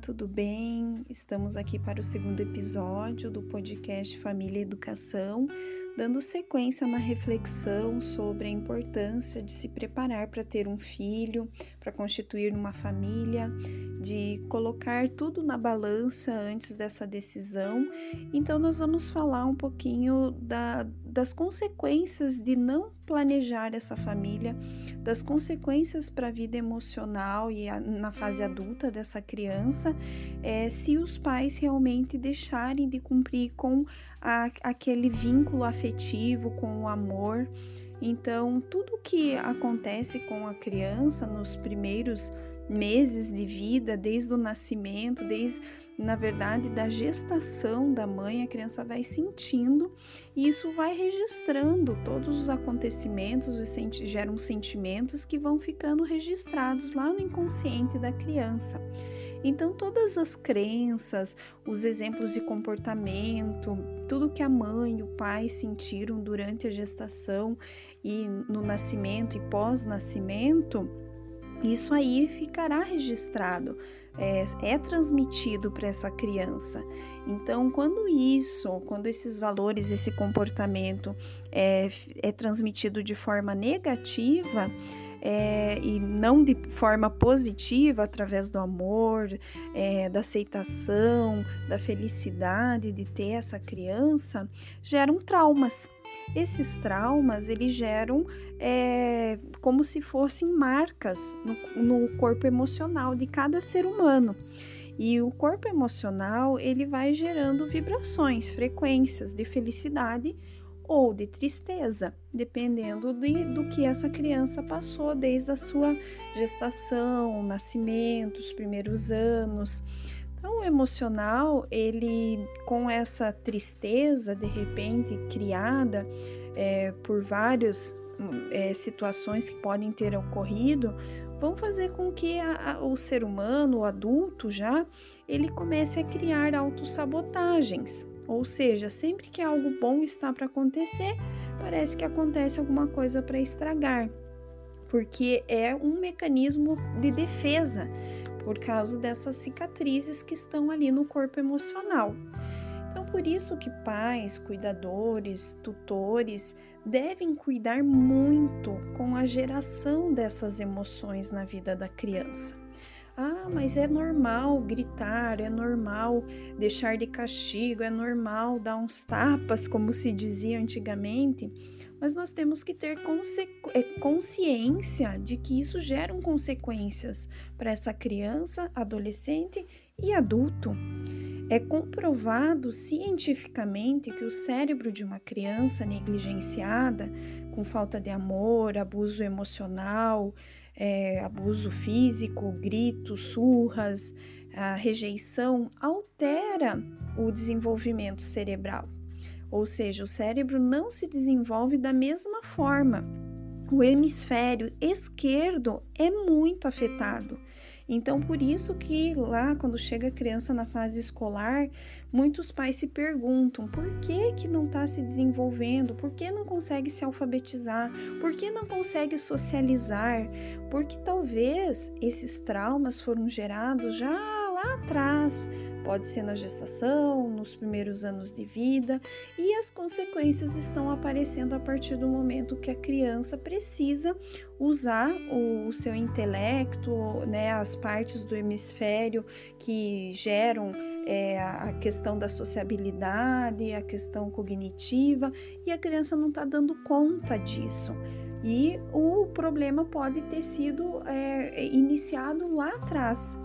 tudo bem? Estamos aqui para o segundo episódio do podcast Família e Educação, dando sequência na reflexão sobre a importância de se preparar para ter um filho, para constituir uma família, de colocar tudo na balança antes dessa decisão. Então, nós vamos falar um pouquinho da, das consequências de não planejar essa família, das consequências para a vida emocional e a, na fase adulta dessa criança, é, se os pais realmente deixarem de cumprir com a, aquele vínculo afetivo, com o amor. Então, tudo que acontece com a criança nos primeiros meses de vida, desde o nascimento, desde na verdade da gestação da mãe, a criança vai sentindo e isso vai registrando todos os acontecimentos, os senti geram sentimentos que vão ficando registrados lá no inconsciente da criança. Então, todas as crenças, os exemplos de comportamento, tudo que a mãe e o pai sentiram durante a gestação e no nascimento e pós-nascimento, isso aí ficará registrado, é, é transmitido para essa criança. Então, quando isso, quando esses valores, esse comportamento é, é transmitido de forma negativa, é, e não de forma positiva, através do amor, é, da aceitação, da felicidade de ter essa criança, geram traumas. Esses traumas eles geram é, como se fossem marcas no, no corpo emocional de cada ser humano. E o corpo emocional ele vai gerando vibrações, frequências de felicidade ou de tristeza, dependendo de, do que essa criança passou desde a sua gestação, nascimento, os primeiros anos. Então, o emocional, ele com essa tristeza de repente criada é, por várias é, situações que podem ter ocorrido, vão fazer com que a, a, o ser humano, o adulto já, ele comece a criar autossabotagens. Ou seja, sempre que algo bom está para acontecer, parece que acontece alguma coisa para estragar, porque é um mecanismo de defesa por causa dessas cicatrizes que estão ali no corpo emocional. Então, por isso que pais, cuidadores, tutores devem cuidar muito com a geração dessas emoções na vida da criança. Ah, mas é normal gritar, é normal deixar de castigo, é normal dar uns tapas, como se dizia antigamente mas nós temos que ter é, consciência de que isso gera consequências para essa criança, adolescente e adulto. É comprovado cientificamente que o cérebro de uma criança negligenciada, com falta de amor, abuso emocional, é, abuso físico, gritos, surras, a rejeição, altera o desenvolvimento cerebral ou seja, o cérebro não se desenvolve da mesma forma. O hemisfério esquerdo é muito afetado. Então, por isso que lá, quando chega a criança na fase escolar, muitos pais se perguntam por que, que não está se desenvolvendo, por que não consegue se alfabetizar, por que não consegue socializar, porque talvez esses traumas foram gerados já lá atrás, Pode ser na gestação, nos primeiros anos de vida, e as consequências estão aparecendo a partir do momento que a criança precisa usar o, seu intelecto, né, as partes do hemisfério que geram é, a questão da sociabilidade, a questão cognitiva, e a criança não está dando conta disso. E o problema pode ter sido é, iniciado lá atrás.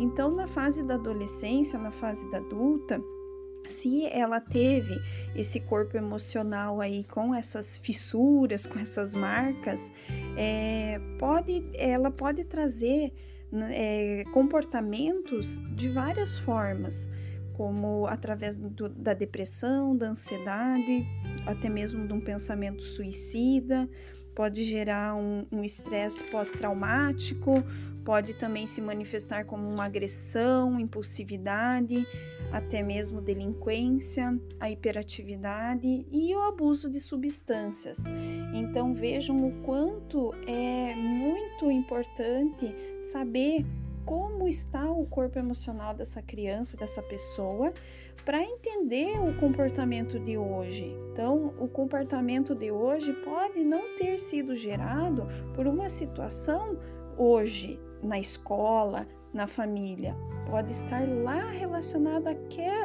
Então, na fase da adolescência, na fase da adulta, se ela teve esse corpo emocional aí com essas fissuras, com essas marcas, é, pode, ela pode trazer né, é, comportamentos de várias formas, como através do, da depressão, da ansiedade, até mesmo de um pensamento suicida, pode gerar um estresse pós-traumático, Pode também se manifestar como uma agressão, impulsividade, até mesmo delinquência, a hiperatividade e o abuso de substâncias. Então vejam o quanto é muito importante saber como está o corpo emocional dessa criança, dessa pessoa, para entender o comportamento de hoje. Então, o comportamento de hoje pode não ter sido gerado por uma situação hoje na escola, na família, pode estar lá relacionada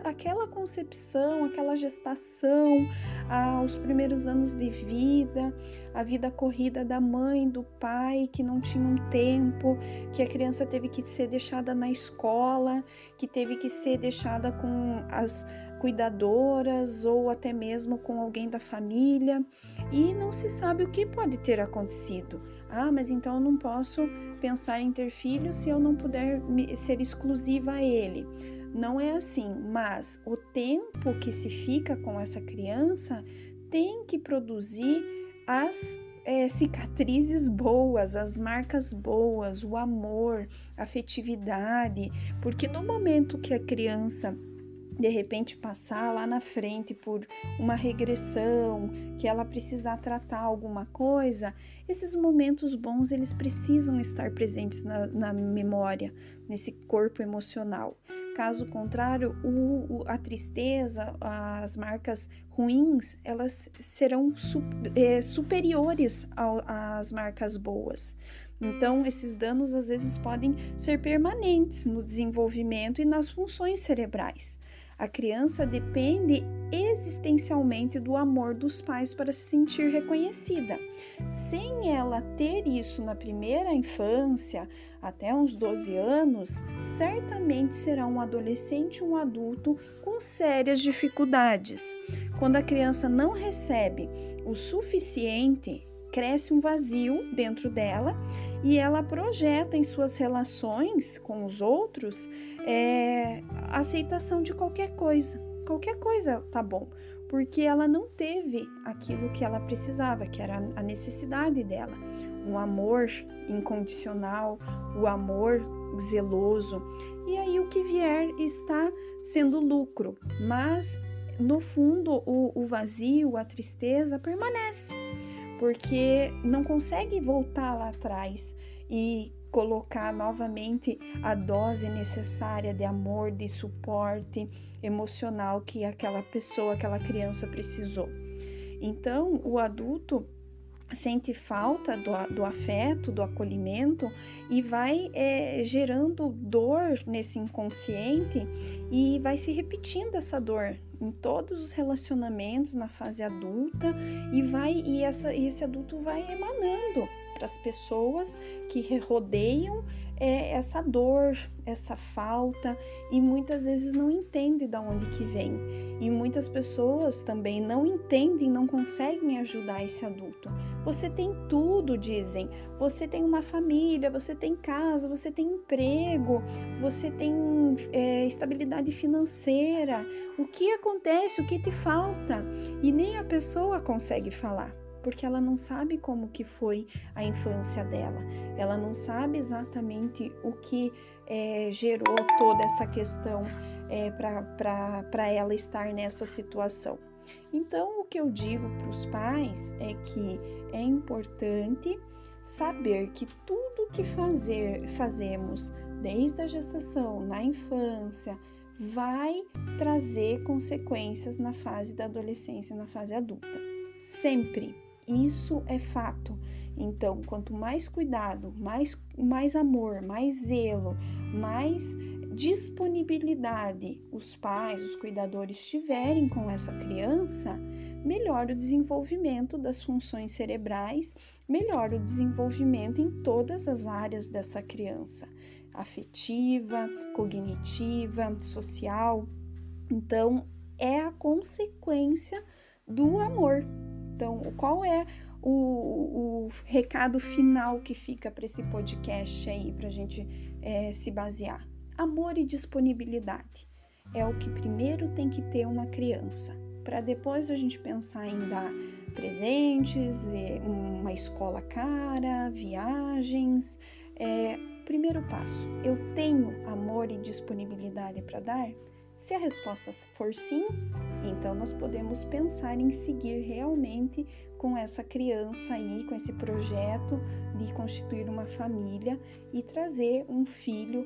àquela concepção, àquela gestação, aos primeiros anos de vida, a vida corrida da mãe, do pai que não tinham tempo, que a criança teve que ser deixada na escola, que teve que ser deixada com as cuidadoras ou até mesmo com alguém da família e não se sabe o que pode ter acontecido. Ah, mas então eu não posso pensar em ter filhos se eu não puder ser exclusiva a ele. Não é assim, mas o tempo que se fica com essa criança tem que produzir as é, cicatrizes boas, as marcas boas, o amor, afetividade, porque no momento que a criança de repente passar lá na frente por uma regressão, que ela precisar tratar alguma coisa, esses momentos bons eles precisam estar presentes na, na memória, nesse corpo emocional. Caso contrário, o, o, a tristeza, as marcas ruins, elas serão su, é, superiores às marcas boas. Então, esses danos às vezes podem ser permanentes no desenvolvimento e nas funções cerebrais. A criança depende existencialmente do amor dos pais para se sentir reconhecida. Sem ela ter isso na primeira infância, até uns 12 anos, certamente será um adolescente um adulto com sérias dificuldades. Quando a criança não recebe o suficiente, cresce um vazio dentro dela e ela projeta em suas relações com os outros é, a aceitação de qualquer coisa. Qualquer coisa tá bom, porque ela não teve aquilo que ela precisava, que era a necessidade dela, um amor incondicional, o amor zeloso. E aí o que vier está sendo lucro, mas no fundo o, o vazio, a tristeza permanece porque não consegue voltar lá atrás e colocar novamente a dose necessária de amor, de suporte emocional que aquela pessoa, aquela criança precisou. Então, o adulto sente falta do, do afeto, do acolhimento e vai é, gerando dor nesse inconsciente e vai se repetindo essa dor em todos os relacionamentos na fase adulta e vai e, essa, e esse adulto vai emanando para as pessoas que rodeiam é, essa dor, essa falta e muitas vezes não entende de onde que vem. E muitas pessoas também não entendem, não conseguem ajudar esse adulto. Você tem tudo, dizem. Você tem uma família, você tem casa, você tem emprego, você tem é, estabilidade financeira. O que acontece? O que te falta? E nem a pessoa consegue falar porque ela não sabe como que foi a infância dela, ela não sabe exatamente o que é, gerou toda essa questão é, para ela estar nessa situação. Então, o que eu digo para os pais é que é importante saber que tudo que fazer, fazemos desde a gestação, na infância, vai trazer consequências na fase da adolescência, na fase adulta. Sempre. Isso é fato. Então, quanto mais cuidado, mais, mais amor, mais zelo, mais disponibilidade os pais, os cuidadores tiverem com essa criança, melhor o desenvolvimento das funções cerebrais, melhor o desenvolvimento em todas as áreas dessa criança, afetiva, cognitiva, social. Então, é a consequência do amor, então, qual é o, o recado final que fica para esse podcast aí, para a gente é, se basear? Amor e disponibilidade é o que primeiro tem que ter uma criança, para depois a gente pensar em dar presentes, uma escola cara, viagens. É, primeiro passo, eu tenho amor e disponibilidade para dar? Se a resposta for sim, Então, nós podemos pensar em seguir realmente com essa criança aí, com esse projeto de constituir uma família e trazer um filho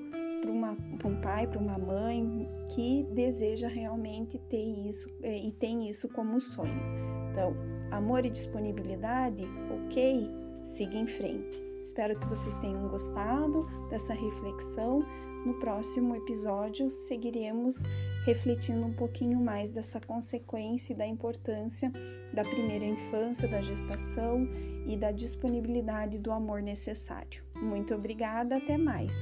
para um pai, para uma mãe que deseja realmente ter isso é, e tem isso como sonho. Então, amor e disponibilidade, ok, siga em frente. Espero que vocês tenham gostado dessa reflexão. No próximo episódio, seguiremos refletindo um pouquinho mais dessa consequência e da importância da primeira infância, da gestação e da disponibilidade do amor necessário. Muito obrigada, até mais!